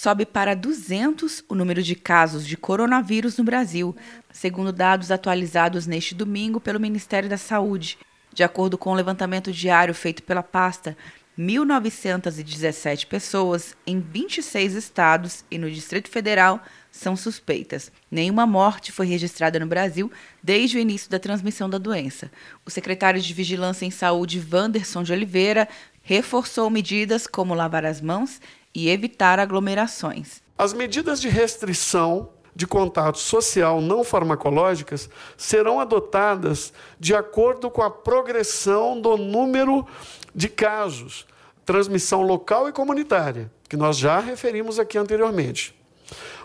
sobe para 200 o número de casos de coronavírus no Brasil, segundo dados atualizados neste domingo pelo Ministério da Saúde. De acordo com o levantamento diário feito pela pasta, 1.917 pessoas em 26 estados e no Distrito Federal são suspeitas. Nenhuma morte foi registrada no Brasil desde o início da transmissão da doença. O secretário de Vigilância em Saúde, Wanderson de Oliveira, reforçou medidas como lavar as mãos e evitar aglomerações. As medidas de restrição de contato social não farmacológicas serão adotadas de acordo com a progressão do número de casos, transmissão local e comunitária, que nós já referimos aqui anteriormente.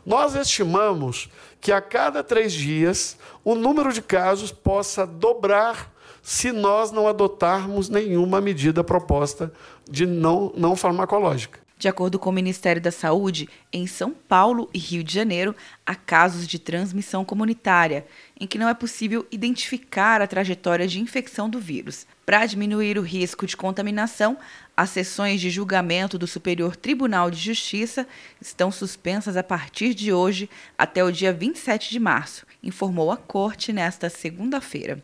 Nós estimamos que a cada três dias o número de casos possa dobrar se nós não adotarmos nenhuma medida proposta de não, não farmacológica. De acordo com o Ministério da Saúde, em São Paulo e Rio de Janeiro há casos de transmissão comunitária, em que não é possível identificar a trajetória de infecção do vírus. Para diminuir o risco de contaminação, as sessões de julgamento do Superior Tribunal de Justiça estão suspensas a partir de hoje até o dia 27 de março, informou a Corte nesta segunda-feira.